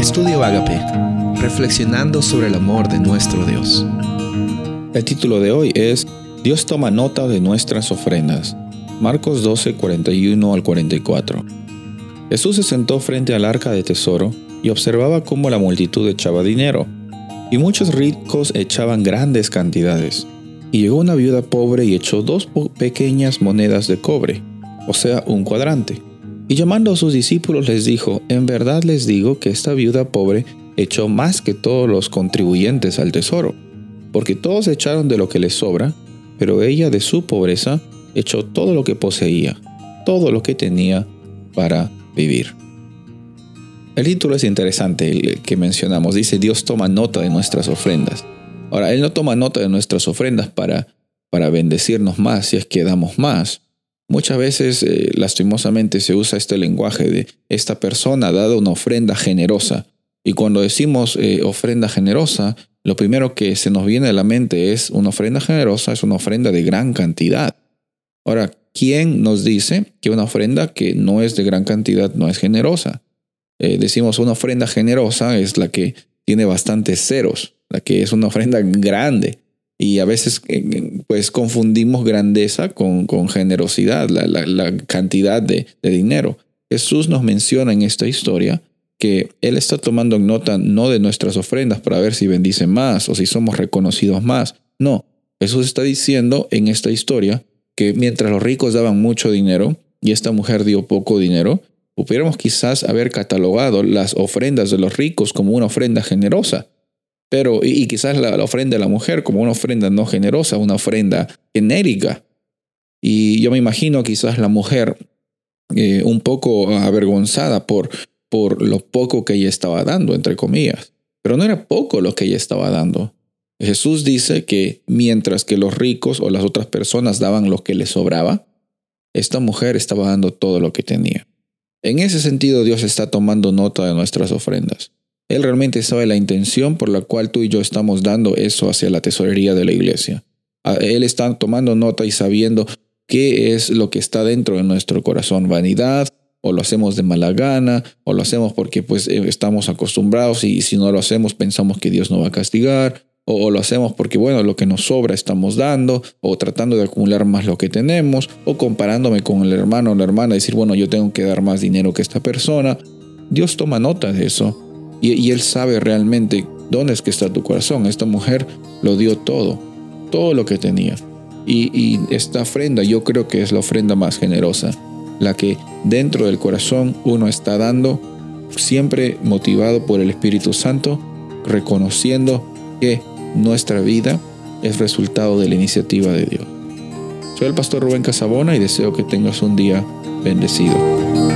Estudio Agape, reflexionando sobre el amor de nuestro Dios. El título de hoy es Dios toma nota de nuestras ofrendas. Marcos 12, 41 al 44. Jesús se sentó frente al arca de tesoro y observaba cómo la multitud echaba dinero, y muchos ricos echaban grandes cantidades. Y llegó una viuda pobre y echó dos pequeñas monedas de cobre, o sea, un cuadrante. Y llamando a sus discípulos les dijo, en verdad les digo que esta viuda pobre echó más que todos los contribuyentes al tesoro, porque todos echaron de lo que les sobra, pero ella de su pobreza echó todo lo que poseía, todo lo que tenía para vivir. El título es interesante, el que mencionamos. Dice, Dios toma nota de nuestras ofrendas. Ahora, Él no toma nota de nuestras ofrendas para, para bendecirnos más si es que damos más, Muchas veces, eh, lastimosamente, se usa este lenguaje de esta persona ha dado una ofrenda generosa. Y cuando decimos eh, ofrenda generosa, lo primero que se nos viene a la mente es una ofrenda generosa, es una ofrenda de gran cantidad. Ahora, ¿quién nos dice que una ofrenda que no es de gran cantidad no es generosa? Eh, decimos una ofrenda generosa es la que tiene bastantes ceros, la que es una ofrenda grande. Y a veces eh, pues confundimos grandeza con, con generosidad, la, la, cantidad de, de, dinero. Jesús nos menciona en esta historia que Él está tomando nota no de nuestras ofrendas para ver si bendice más o si somos reconocidos más. No, Jesús está diciendo en esta historia que mientras los ricos daban mucho dinero y esta mujer dio poco dinero, pudiéramos quizás haber catalogado las ofrendas de los ricos como una ofrenda generosa pero, y, quizás la, ofrenda de la mujer como una ofrenda no generosa, una ofrenda genérica. Y yo me imagino quizás la mujer eh, un poco avergonzada por, por lo poco que ella estaba dando, entre comillas. Pero no era poco lo que ella estaba dando. Jesús dice que mientras que los ricos o las otras personas daban lo que les sobraba, esta mujer estaba dando todo lo que tenía. En ese sentido, Dios está tomando nota de nuestras ofrendas. Él realmente sabe la intención por la cual tú y yo estamos dando eso hacia la tesorería de la iglesia. Él está tomando nota y sabiendo qué es lo que está dentro de nuestro corazón, vanidad, o lo hacemos de mala gana, o lo hacemos porque pues eh, estamos acostumbrados y si no lo hacemos pensamos que Dios no va a castigar, o, o, lo hacemos porque bueno, lo que nos sobra estamos dando, o tratando de acumular más lo que tenemos, o comparándome con el hermano o la hermana, decir, bueno, yo tengo que dar más dinero que esta persona. Dios toma nota de eso y, Él sabe realmente dónde es que está tu corazón. Esta mujer lo dio todo, todo lo que tenía. Y, y esta ofrenda yo creo que es la ofrenda más generosa, la que dentro del corazón uno está dando, siempre motivado por el Espíritu Santo, reconociendo que nuestra vida es resultado de la iniciativa de Dios. Soy el pastor Rubén Casabona y deseo que tengas un día bendecido.